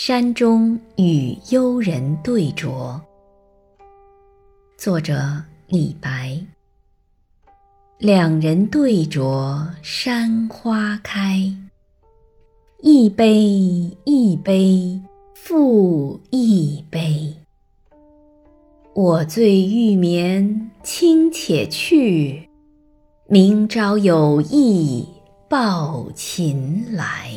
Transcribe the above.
山中与幽人对酌作者李白。两人对酌山花开。一杯一杯复一杯。我醉欲眠卿且去明朝有意抱琴来。